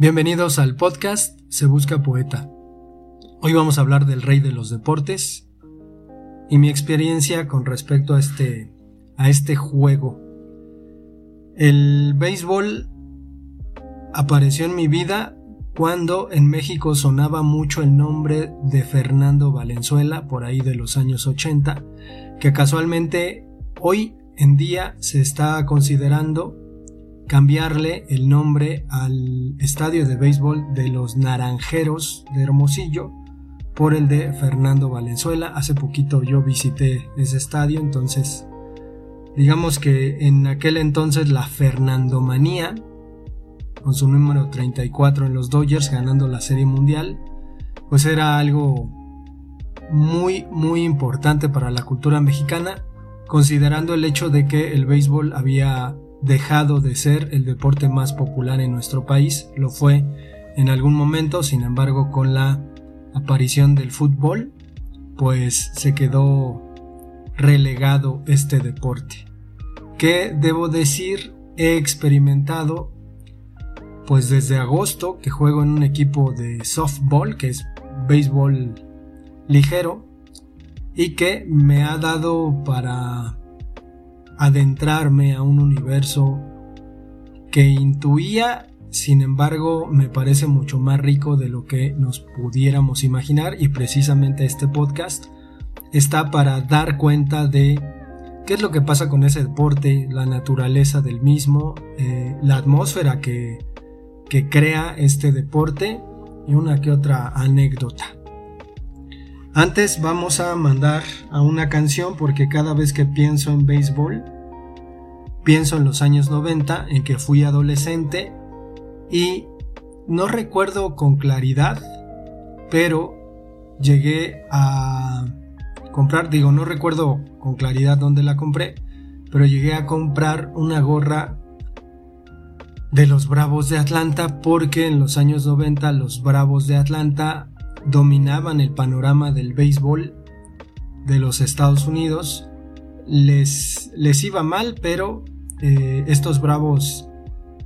Bienvenidos al podcast Se Busca Poeta. Hoy vamos a hablar del rey de los deportes y mi experiencia con respecto a este, a este juego. El béisbol apareció en mi vida cuando en México sonaba mucho el nombre de Fernando Valenzuela, por ahí de los años 80, que casualmente hoy en día se está considerando cambiarle el nombre al estadio de béisbol de los Naranjeros de Hermosillo por el de Fernando Valenzuela. Hace poquito yo visité ese estadio, entonces digamos que en aquel entonces la Fernandomanía, con su número 34 en los Dodgers ganando la Serie Mundial, pues era algo muy muy importante para la cultura mexicana, considerando el hecho de que el béisbol había dejado de ser el deporte más popular en nuestro país, lo fue en algún momento, sin embargo con la aparición del fútbol, pues se quedó relegado este deporte. Que debo decir, he experimentado pues desde agosto que juego en un equipo de softball, que es béisbol ligero, y que me ha dado para adentrarme a un universo que intuía, sin embargo, me parece mucho más rico de lo que nos pudiéramos imaginar y precisamente este podcast está para dar cuenta de qué es lo que pasa con ese deporte, la naturaleza del mismo, eh, la atmósfera que, que crea este deporte y una que otra anécdota. Antes vamos a mandar a una canción porque cada vez que pienso en béisbol, pienso en los años 90 en que fui adolescente y no recuerdo con claridad, pero llegué a comprar, digo, no recuerdo con claridad dónde la compré, pero llegué a comprar una gorra de los Bravos de Atlanta porque en los años 90 los Bravos de Atlanta dominaban el panorama del béisbol de los Estados Unidos. Les, les iba mal, pero eh, estos Bravos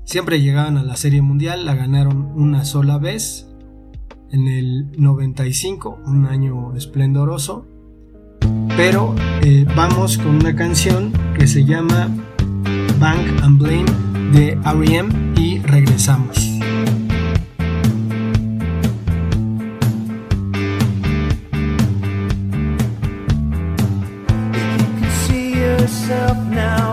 siempre llegaban a la Serie Mundial, la ganaron una sola vez en el 95, un año esplendoroso. Pero eh, vamos con una canción que se llama Bank and Blame de R.E.M. y regresamos. myself now.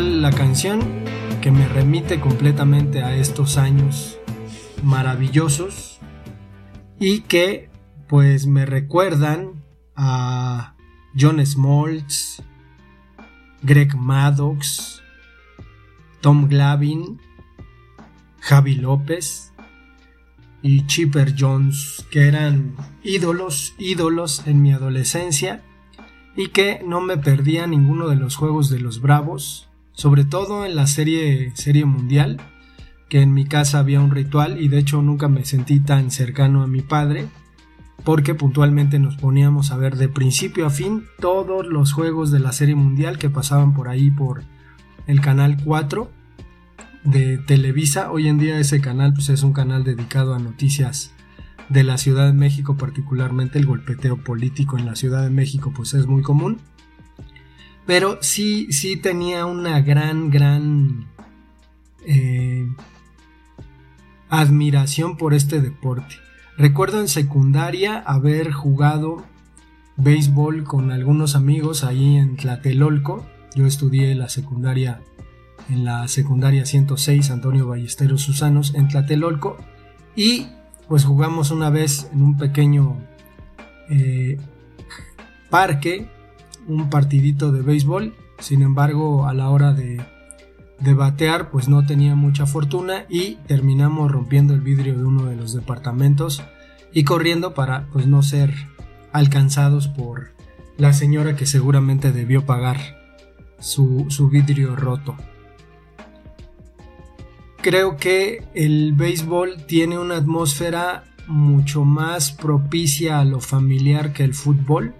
La canción que me remite completamente a estos años maravillosos y que pues me recuerdan a John Smoltz, Greg Maddox, Tom Glavin, Javi López y Chipper Jones, que eran ídolos, ídolos en mi adolescencia y que no me perdía ninguno de los juegos de los Bravos, sobre todo en la serie, serie mundial, que en mi casa había un ritual y de hecho nunca me sentí tan cercano a mi padre, porque puntualmente nos poníamos a ver de principio a fin todos los juegos de la serie mundial que pasaban por ahí por el canal 4 de Televisa. Hoy en día ese canal pues, es un canal dedicado a noticias de la Ciudad de México, particularmente el golpeteo político en la Ciudad de México, pues es muy común. Pero sí, sí tenía una gran, gran eh, admiración por este deporte. Recuerdo en secundaria haber jugado béisbol con algunos amigos ahí en Tlatelolco. Yo estudié la secundaria en la secundaria 106 Antonio Ballesteros Susanos en Tlatelolco y pues jugamos una vez en un pequeño eh, parque, un partidito de béisbol. Sin embargo, a la hora de, de batear, pues no tenía mucha fortuna y terminamos rompiendo el vidrio de uno de los departamentos y corriendo para pues no ser alcanzados por la señora que seguramente debió pagar su, su vidrio roto creo que el béisbol tiene una atmósfera mucho más propicia a lo familiar que el fútbol.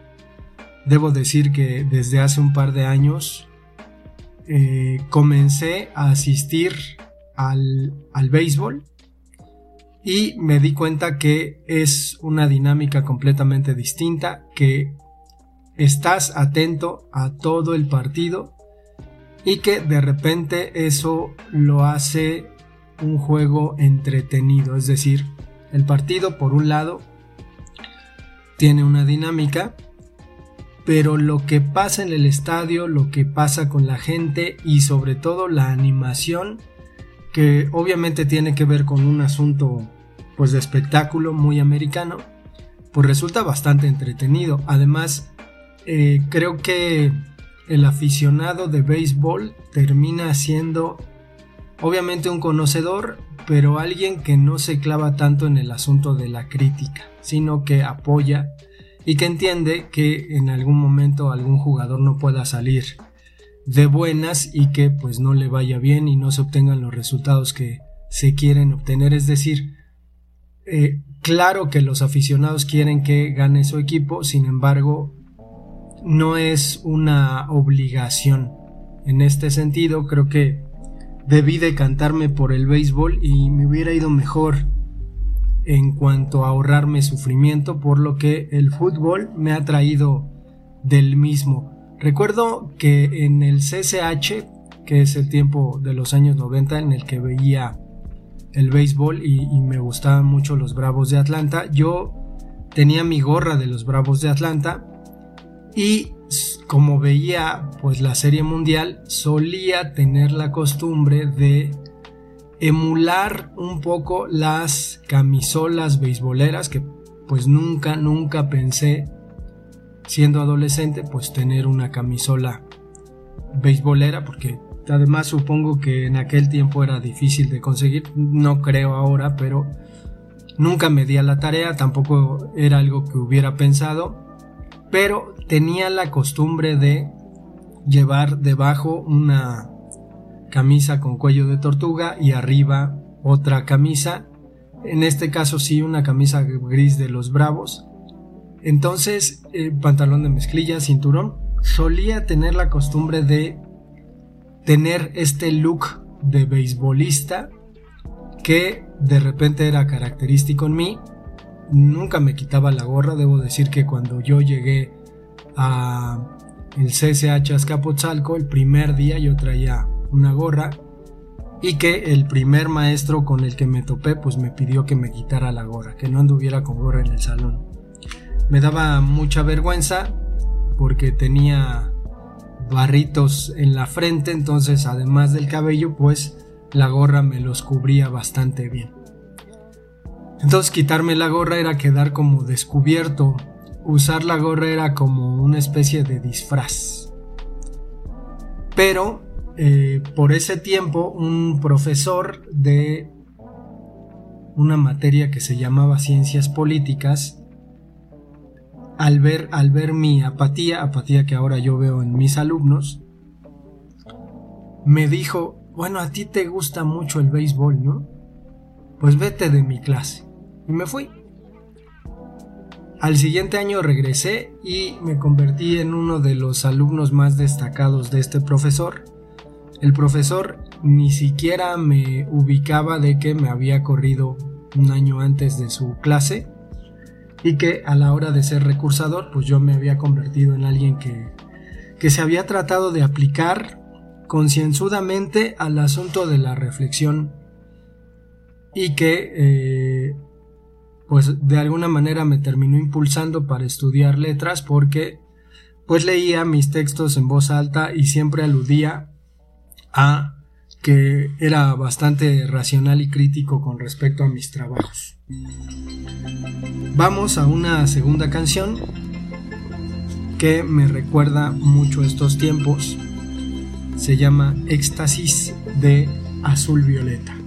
Debo decir que desde hace un par de años eh, comencé a asistir al, al béisbol y me di cuenta que es una dinámica completamente distinta, que estás atento a todo el partido y que de repente eso lo hace un juego entretenido, es decir, el partido por un lado tiene una dinámica, pero lo que pasa en el estadio, lo que pasa con la gente y sobre todo la animación, que obviamente tiene que ver con un asunto pues de espectáculo muy americano, pues resulta bastante entretenido. Además, eh, creo que el aficionado de béisbol termina siendo obviamente un conocedor, pero alguien que no se clava tanto en el asunto de la crítica, sino que apoya y que entiende que en algún momento algún jugador no pueda salir de buenas y que pues no le vaya bien y no se obtengan los resultados que se quieren obtener. Es decir, eh, claro que los aficionados quieren que gane su equipo, sin embargo, no es una obligación. En este sentido, creo que debí decantarme por el béisbol y me hubiera ido mejor en cuanto a ahorrarme sufrimiento, por lo que el fútbol me ha traído del mismo. Recuerdo que en el CCH, que es el tiempo de los años 90 en el que veía el béisbol y, y me gustaban mucho los Bravos de Atlanta, yo tenía mi gorra de los Bravos de Atlanta y como veía pues la serie mundial solía tener la costumbre de emular un poco las camisolas beisboleras que pues nunca nunca pensé siendo adolescente pues tener una camisola beisbolera porque además supongo que en aquel tiempo era difícil de conseguir. No creo ahora pero Nunca me di a la tarea, tampoco era algo que hubiera pensado, pero tenía la costumbre de llevar debajo una camisa con cuello de tortuga y arriba otra camisa, en este caso sí una camisa gris de los bravos. Entonces, el pantalón de mezclilla, cinturón, solía tener la costumbre de tener este look de beisbolista que de repente era característico en mí. Nunca me quitaba la gorra, debo decir que cuando yo llegué a el CCH Azcapotzalco, el primer día yo traía una gorra y que el primer maestro con el que me topé pues me pidió que me quitara la gorra, que no anduviera con gorra en el salón. Me daba mucha vergüenza porque tenía barritos en la frente, entonces además del cabello pues la gorra me los cubría bastante bien. Entonces quitarme la gorra era quedar como descubierto. Usar la gorra era como una especie de disfraz. Pero eh, por ese tiempo un profesor de una materia que se llamaba ciencias políticas, al ver, al ver mi apatía, apatía que ahora yo veo en mis alumnos, me dijo, bueno, a ti te gusta mucho el béisbol, ¿no? Pues vete de mi clase. Y me fui. Al siguiente año regresé y me convertí en uno de los alumnos más destacados de este profesor. El profesor ni siquiera me ubicaba de que me había corrido un año antes de su clase y que a la hora de ser recursador pues yo me había convertido en alguien que, que se había tratado de aplicar concienzudamente al asunto de la reflexión y que eh, pues de alguna manera me terminó impulsando para estudiar letras porque pues leía mis textos en voz alta y siempre aludía a que era bastante racional y crítico con respecto a mis trabajos. Vamos a una segunda canción que me recuerda mucho estos tiempos se llama Éxtasis de Azul Violeta.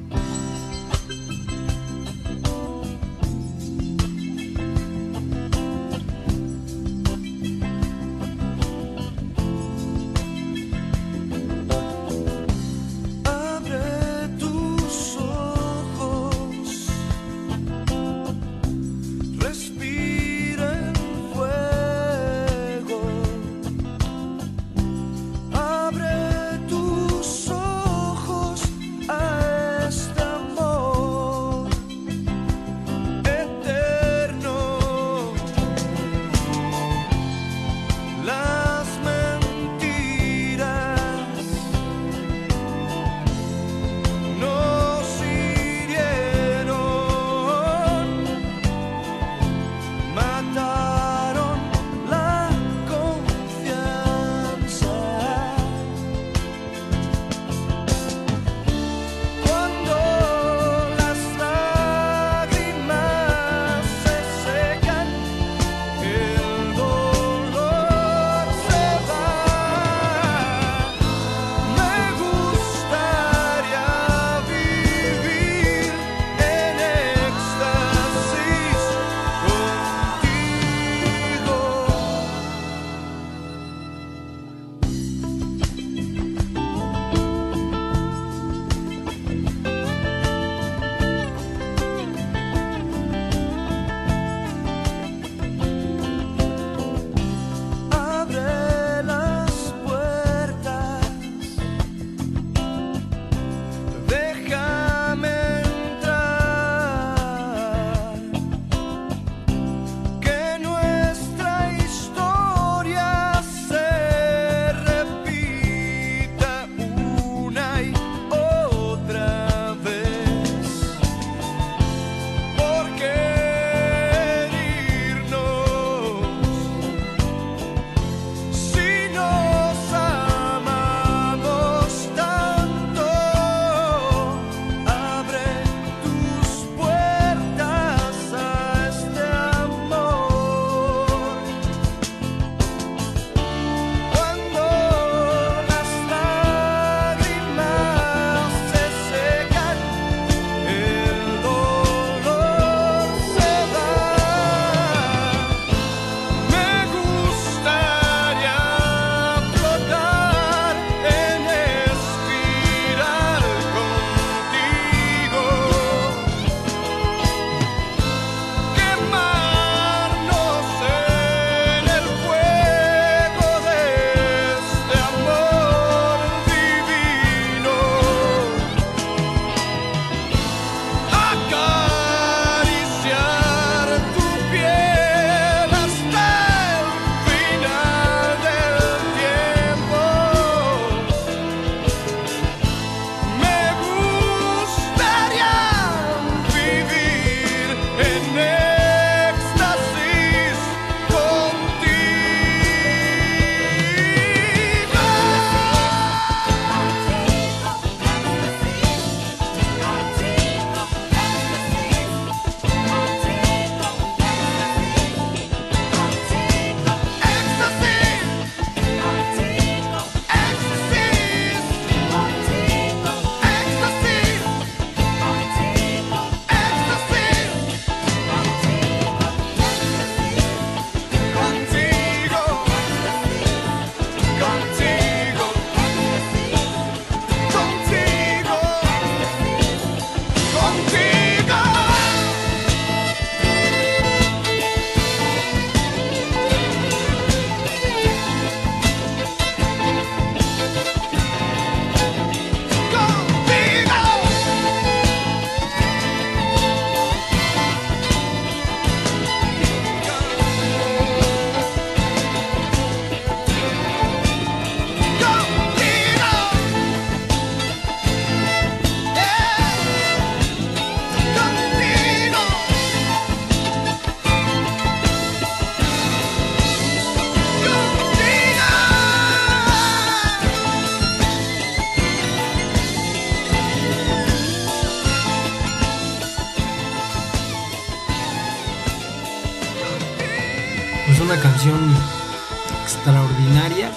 Extraordinaria,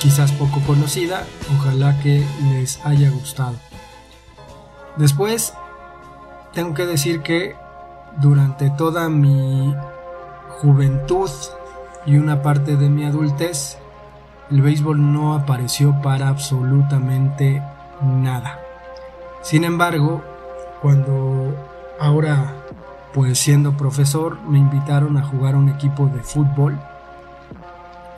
quizás poco conocida, ojalá que les haya gustado. Después, tengo que decir que durante toda mi juventud y una parte de mi adultez, el béisbol no apareció para absolutamente nada. Sin embargo, cuando ahora, pues siendo profesor, me invitaron a jugar un equipo de fútbol,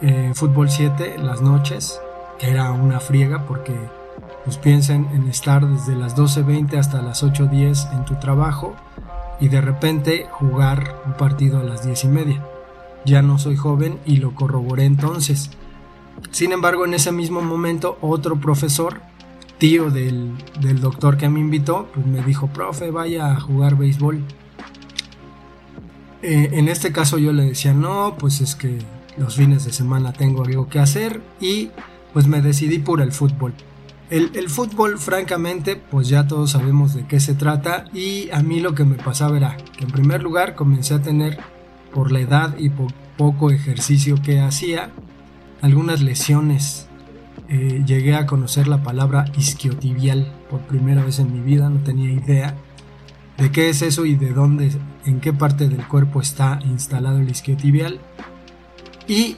eh, fútbol 7, las noches, que era una friega porque pues piensen en estar desde las 12.20 hasta las 8.10 en tu trabajo y de repente jugar un partido a las 10 y media. Ya no soy joven y lo corroboré entonces. Sin embargo, en ese mismo momento, otro profesor, tío del, doctor que me invitó, pues me dijo, profe, vaya a jugar béisbol. Eh, en este caso yo le decía, no, pues es que los fines de semana tengo algo que hacer y pues me decidí por el fútbol. El, fútbol, francamente, pues ya todos sabemos de qué se trata y a mí lo que me pasaba era que en primer lugar comencé a tener, por la edad y por poco ejercicio que hacía, algunas lesiones. Eh, llegué a conocer la palabra isquiotibial por primera vez en mi vida, no tenía idea de qué es eso y de dónde, en qué parte del cuerpo está instalado el isquiotibial. Y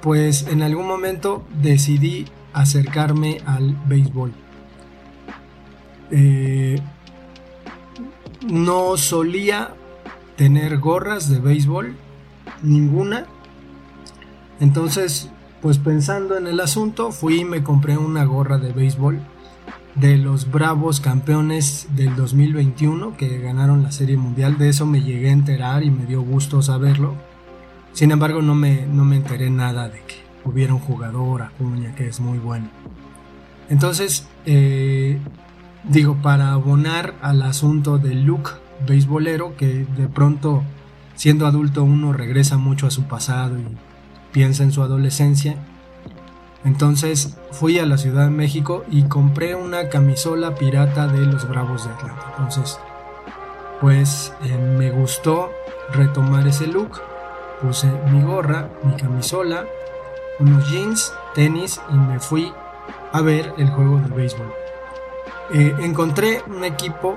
pues en algún momento decidí acercarme al béisbol. Eh, no solía tener gorras de béisbol, ninguna. Entonces pues pensando en el asunto, fui y me compré una gorra de béisbol de los Bravos campeones del 2021 que ganaron la Serie Mundial. De eso me llegué a enterar y me dio gusto saberlo. Sin embargo, no me, no me enteré nada de que hubiera un jugador, Acuña, que es muy bueno. Entonces, eh, digo, para abonar al asunto del look beisbolero, que de pronto, siendo adulto, uno regresa mucho a su pasado y piensa en su adolescencia. Entonces fui a la Ciudad de México y compré una camisola pirata de los Bravos de Atlanta. Entonces, pues eh, me gustó retomar ese look. Puse mi gorra, mi camisola, unos jeans, tenis y me fui a ver el juego de béisbol. Eh, encontré un equipo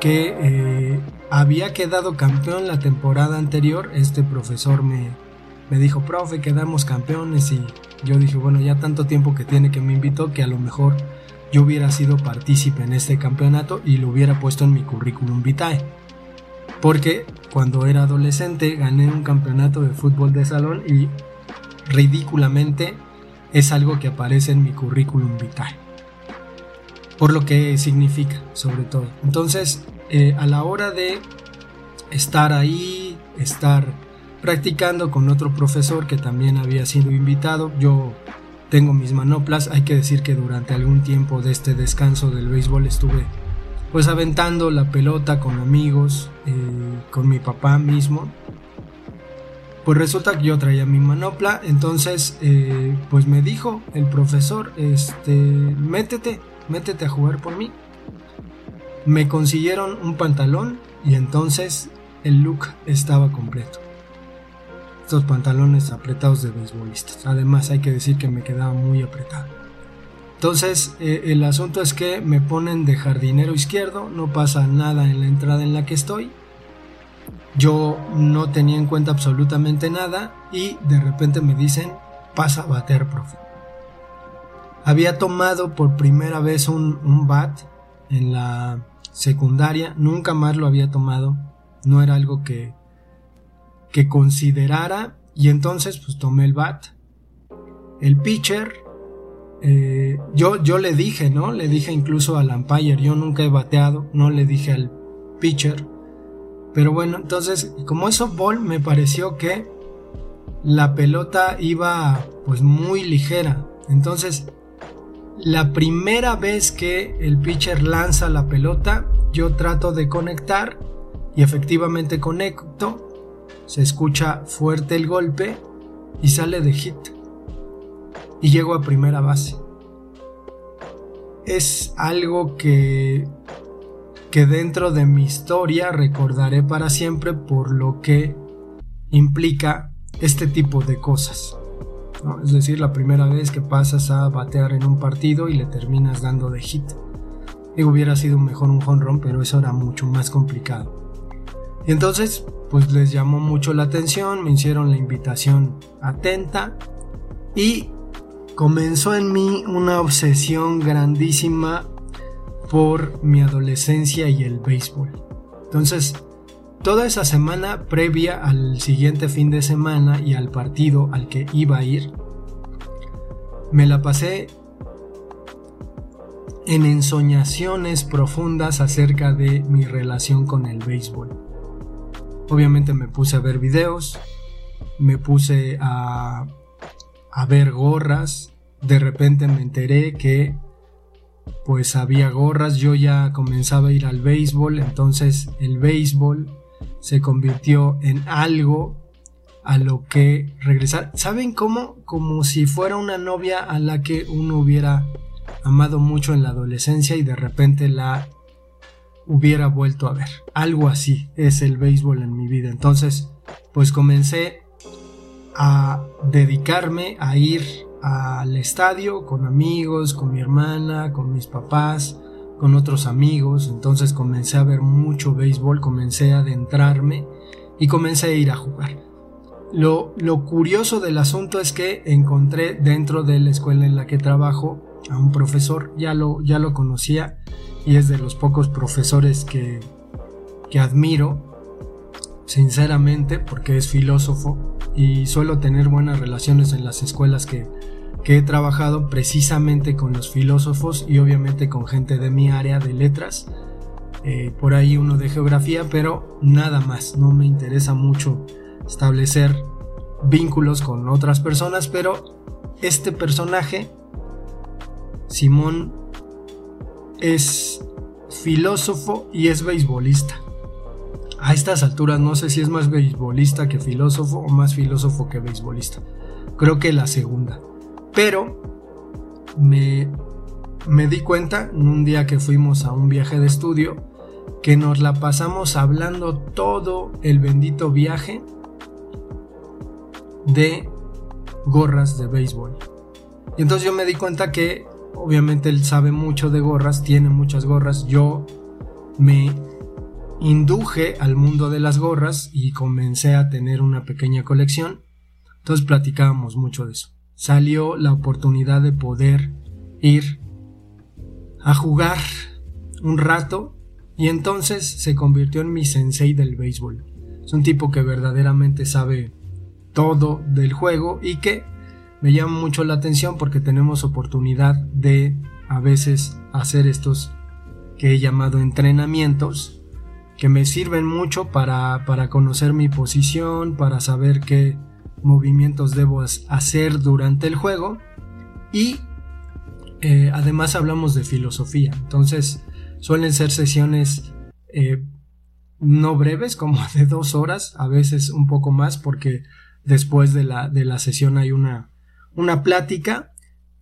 que eh, había quedado campeón la temporada anterior. Este profesor me, me dijo, profe, quedamos campeones y yo dije, bueno, ya tanto tiempo que tiene que me invitó que a lo mejor yo hubiera sido partícipe en este campeonato y lo hubiera puesto en mi currículum vitae. Porque cuando era adolescente gané un campeonato de fútbol de salón y ridículamente es algo que aparece en mi currículum vitae. Por lo que significa, sobre todo. Entonces, eh, a la hora de estar ahí, estar practicando con otro profesor que también había sido invitado. Yo tengo mis manoplas, hay que decir que durante algún tiempo de este descanso del béisbol estuve pues aventando la pelota con amigos, eh, con mi papá mismo. Pues resulta que yo traía mi manopla, entonces eh, pues me dijo el profesor, este, métete, métete a jugar por mí. Me consiguieron un pantalón y entonces el look estaba completo estos pantalones apretados de beisbolistas. Además hay que decir que me quedaba muy apretado. Entonces eh, el asunto es que me ponen de jardinero izquierdo, no pasa nada en la entrada en la que estoy. Yo no tenía en cuenta absolutamente nada y de repente me dicen pasa a bater, profe. Había tomado por primera vez un, un bat en la secundaria, nunca más lo había tomado, no era algo que, que considerara y entonces pues tomé el bat. El pitcher, eh, yo, yo le dije, ¿no? Le dije incluso al umpire, yo nunca he bateado, no le dije al pitcher. Pero bueno, entonces como es softball me pareció que la pelota iba pues muy ligera. Entonces la primera vez que el pitcher lanza la pelota, yo trato de conectar y efectivamente conecto se escucha fuerte el golpe y sale de hit. Y llego a primera base. Es algo que, que dentro de mi historia recordaré para siempre por lo que implica este tipo de cosas. Es decir, la primera vez que pasas a batear en un partido y le terminas dando de hit. Y hubiera sido mejor un run, pero eso era mucho más complicado. Entonces, pues les llamó mucho la atención, me hicieron la invitación atenta y comenzó en mí una obsesión grandísima por mi adolescencia y el béisbol. Entonces, toda esa semana previa al siguiente fin de semana y al partido al que iba a ir, me la pasé en ensoñaciones profundas acerca de mi relación con el béisbol. Obviamente me puse a ver videos, me puse a ver gorras. De repente me enteré que pues había gorras, yo ya comenzaba a ir al béisbol, entonces el béisbol se convirtió en algo a lo que regresar. ¿Saben cómo? Como si fuera una novia a la que uno hubiera amado mucho en la adolescencia y de repente la hubiera vuelto a ver. Algo así es el béisbol en mi vida. Entonces, pues comencé a dedicarme a ir al estadio con amigos, con mi hermana, con mis papás, con otros amigos. Entonces comencé a ver mucho béisbol, comencé a adentrarme y comencé a ir a jugar. Lo, lo curioso del asunto es que encontré dentro de la escuela en la que trabajo a un profesor, ya lo, ya lo conocía y es de los pocos profesores que, que admiro sinceramente, porque es filósofo y suelo tener buenas relaciones en las escuelas que, he trabajado precisamente con los filósofos y obviamente con gente de mi área de letras. Eh, por ahí uno de geografía, pero nada más. No me interesa mucho establecer vínculos con otras personas, pero este personaje, Simón, es filósofo y es beisbolista a estas alturas no sé si es más beisbolista que filósofo o más filósofo que beisbolista. Creo que la segunda. Pero me, me di cuenta en un día que fuimos a un viaje de estudio que nos la pasamos hablando todo el bendito viaje de gorras de béisbol. Y entonces yo me di cuenta que obviamente él sabe mucho de gorras, tiene muchas gorras, yo me induje al mundo de las gorras y comencé a tener una pequeña colección. Entonces platicábamos mucho de eso. Salió la oportunidad de poder ir a jugar un rato y entonces se convirtió en mi sensei del béisbol. Es un tipo que verdaderamente sabe todo del juego y que me llama mucho la atención porque tenemos oportunidad de a veces hacer estos que he llamado entrenamientos que me sirven mucho para, conocer mi posición, para saber qué movimientos debo hacer durante el juego y eh, además hablamos de filosofía. Entonces suelen ser sesiones eh, no breves, como de dos horas, a veces un poco más, porque después de la, de la sesión hay una, una plática,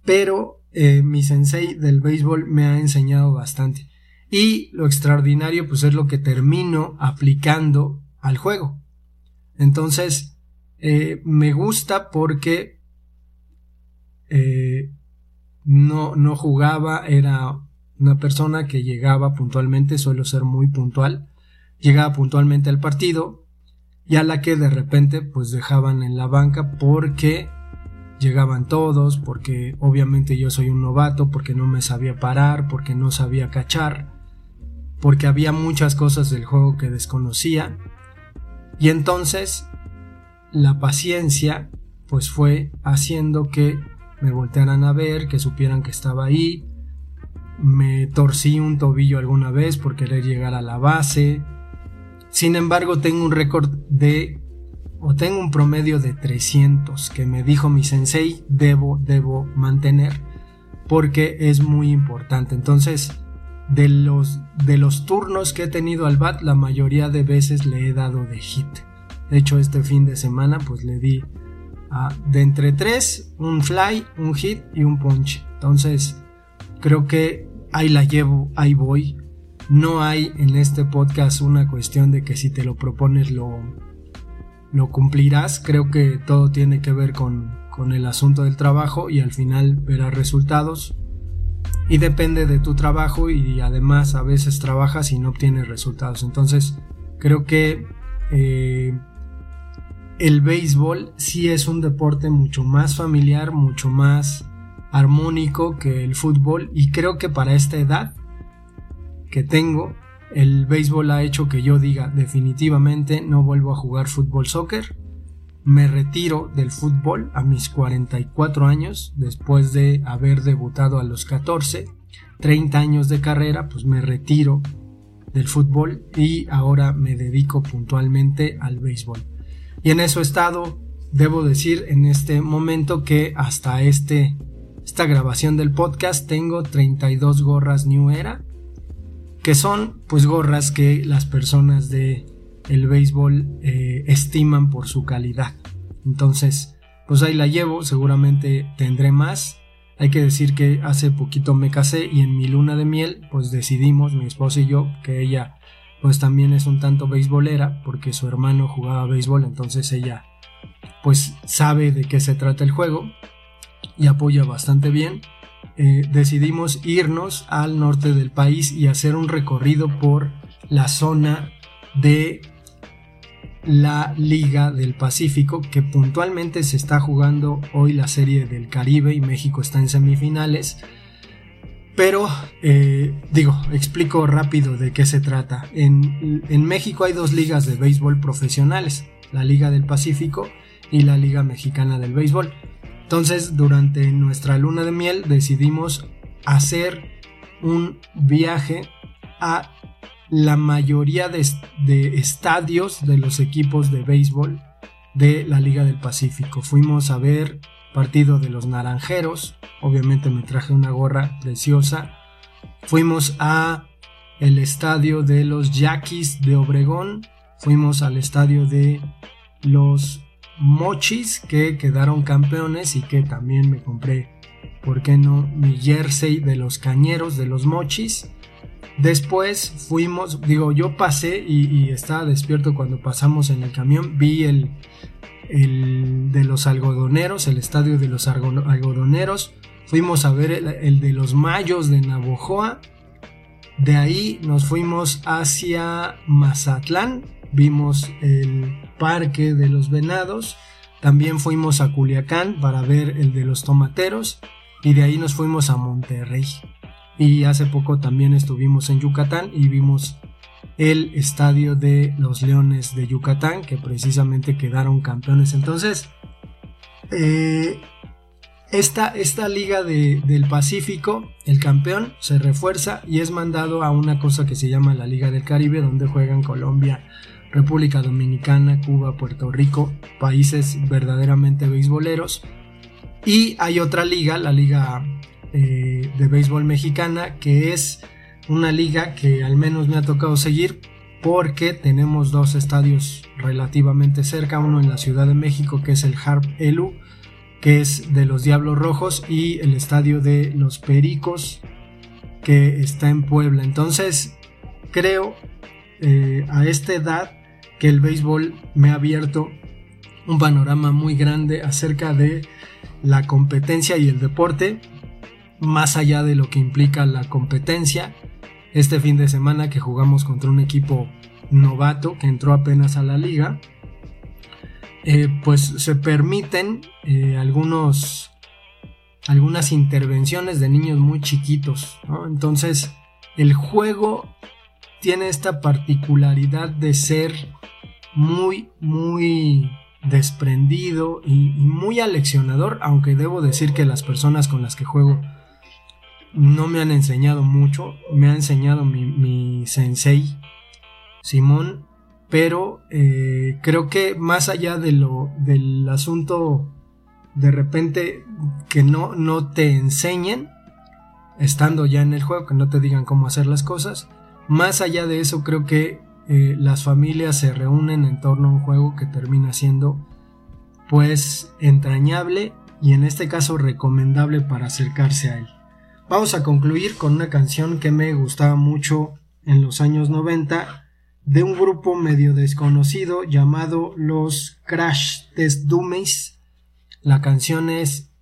pero eh, mi sensei del béisbol me ha enseñado bastante. Y lo extraordinario pues es lo que termino aplicando al juego. Entonces, eh, me gusta porque eh, no, no jugaba, era una persona que llegaba puntualmente, suelo ser muy puntual, llegaba puntualmente al partido y a la que de repente pues dejaban en la banca porque llegaban todos, porque obviamente yo soy un novato, porque no me sabía parar, porque no sabía cachar porque había muchas cosas del juego que desconocía. Y entonces la paciencia pues fue haciendo que me voltearan a ver, que supieran que estaba ahí. Me torcí un tobillo alguna vez por querer llegar a la base. Sin embargo, tengo un récord de o tengo un promedio de 300 que me dijo mi sensei debo debo mantener porque es muy importante. Entonces, de los, de los turnos que he tenido al bat, la mayoría de veces le he dado de hit. De hecho, este fin de semana, pues le di de entre tres, un fly, un hit y un punch. Entonces, creo que ahí la llevo, ahí voy. No hay en este podcast una cuestión de que si te lo propones lo, lo cumplirás. Creo que todo tiene que ver con, con el asunto del trabajo y al final verás resultados. Y depende de tu trabajo y además a veces trabajas y no obtienes resultados. Entonces creo que eh, el béisbol sí es un deporte mucho más familiar, mucho más armónico que el fútbol y creo que para esta edad que tengo el béisbol ha hecho que yo diga definitivamente no vuelvo a jugar fútbol soccer. Me retiro del fútbol a mis 44 años después de haber debutado a los 14, 30 años de carrera, pues me retiro del fútbol y ahora me dedico puntualmente al béisbol. Y en eso he estado, debo decir en este momento que hasta este esta grabación del podcast tengo 32 gorras New Era que son pues gorras que las personas de el béisbol eh, estiman por su calidad. Entonces, pues ahí la llevo, seguramente tendré más. Hay que decir que hace poquito me casé y en mi luna de miel pues decidimos, mi esposa y yo, que ella pues también es un tanto beisbolera porque su hermano jugaba béisbol, entonces ella pues sabe de qué se trata el juego y apoya bastante bien. Eh, decidimos irnos al norte del país y hacer un recorrido por la zona de la Liga del Pacífico, que puntualmente se está jugando hoy la serie del Caribe y México está en semifinales. Pero, eh, digo, explico rápido de qué se trata. En, en México hay dos ligas de béisbol profesionales, la Liga del Pacífico y la Liga Mexicana del Béisbol. Entonces, durante nuestra luna de miel decidimos hacer un viaje a la mayoría de, estadios de los equipos de béisbol de la Liga del Pacífico. Fuimos a ver partido de los Naranjeros, obviamente me traje una gorra preciosa. Fuimos a el estadio de los Yaquis de Obregón, fuimos al estadio de los Mochis que quedaron campeones y que también me compré, ¿por qué no? Mi jersey de los cañeros de los Mochis. Después fuimos, digo, yo pasé y, estaba despierto cuando pasamos en el camión, vi el, el de los algodoneros, el estadio de los algodoneros, fuimos a ver el, el de los Mayos de Navojoa, de ahí nos fuimos hacia Mazatlán, vimos el Parque de los Venados, también fuimos a Culiacán para ver el de los Tomateros y de ahí nos fuimos a Monterrey. Y hace poco también estuvimos en Yucatán y vimos el estadio de los Leones de Yucatán que precisamente quedaron campeones. Entonces, eh, esta, esta liga del Pacífico, el campeón se refuerza y es mandado a una cosa que se llama la Liga del Caribe donde juegan Colombia, República Dominicana, Cuba, Puerto Rico, países verdaderamente beisboleros. Y hay otra liga, la Liga eh, de Béisbol Mexicana, que es una liga que al menos me ha tocado seguir porque tenemos dos estadios relativamente cerca, uno en la Ciudad de México que es el Harp Elu, que es de los Diablos Rojos, y el estadio de los Pericos, que está en Puebla. Entonces, creo eh, a esta edad que el béisbol me ha abierto un panorama muy grande acerca de la competencia y el deporte, más allá de lo que implica la competencia. Este fin de semana que jugamos contra un equipo novato que entró apenas a la liga, eh, pues se permiten eh, algunos algunas intervenciones de niños muy chiquitos. Entonces, el juego tiene esta particularidad de ser muy, muy desprendido y, muy aleccionador, aunque debo decir que las personas con las que juego no me han enseñado mucho, me ha enseñado mi, sensei, Simón, pero eh, creo que más allá de lo, del asunto de repente que no, no te enseñen, estando ya en el juego, que no te digan cómo hacer las cosas, más allá de eso, creo que eh, las familias se reúnen en torno a un juego que termina siendo pues entrañable y en este caso recomendable para acercarse a él. Vamos a concluir con una canción que me gustaba mucho en los años 90 de un grupo medio desconocido llamado los Crash Test Dummies. La canción es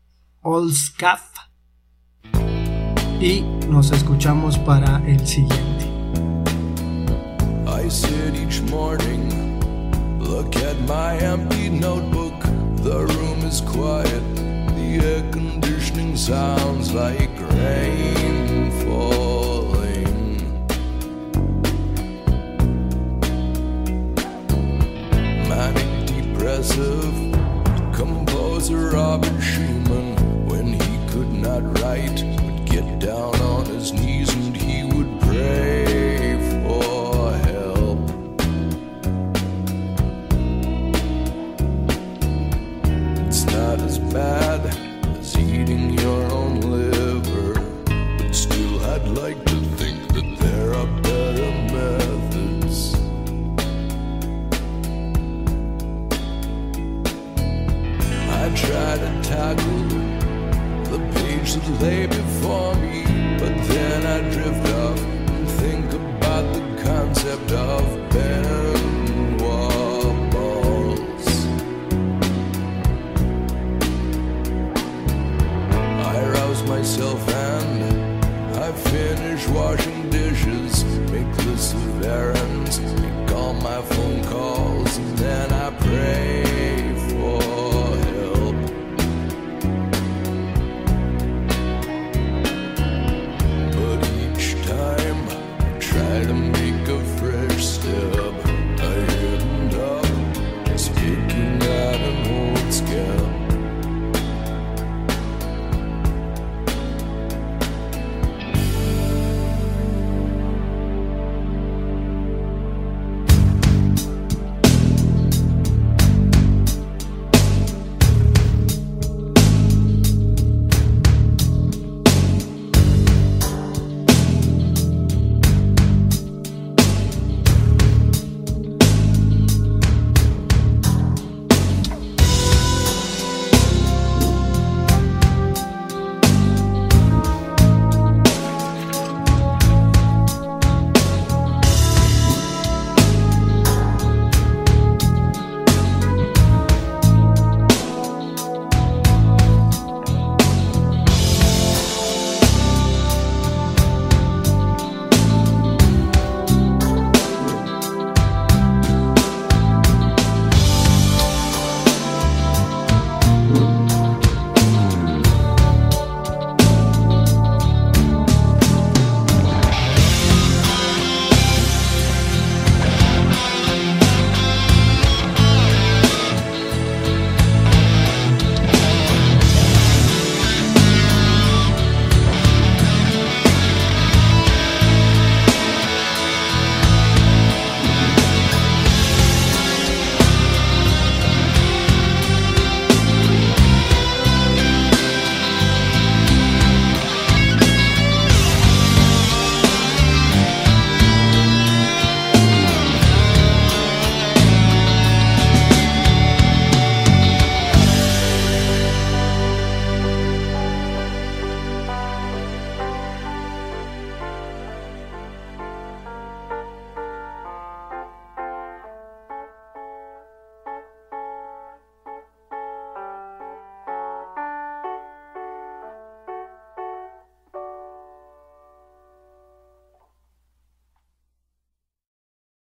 Old Scaff. Y nos escuchamos para el siguiente. I sit each morning. Look at my empty notebook, the room is quiet, the air conditioning sounds like rain.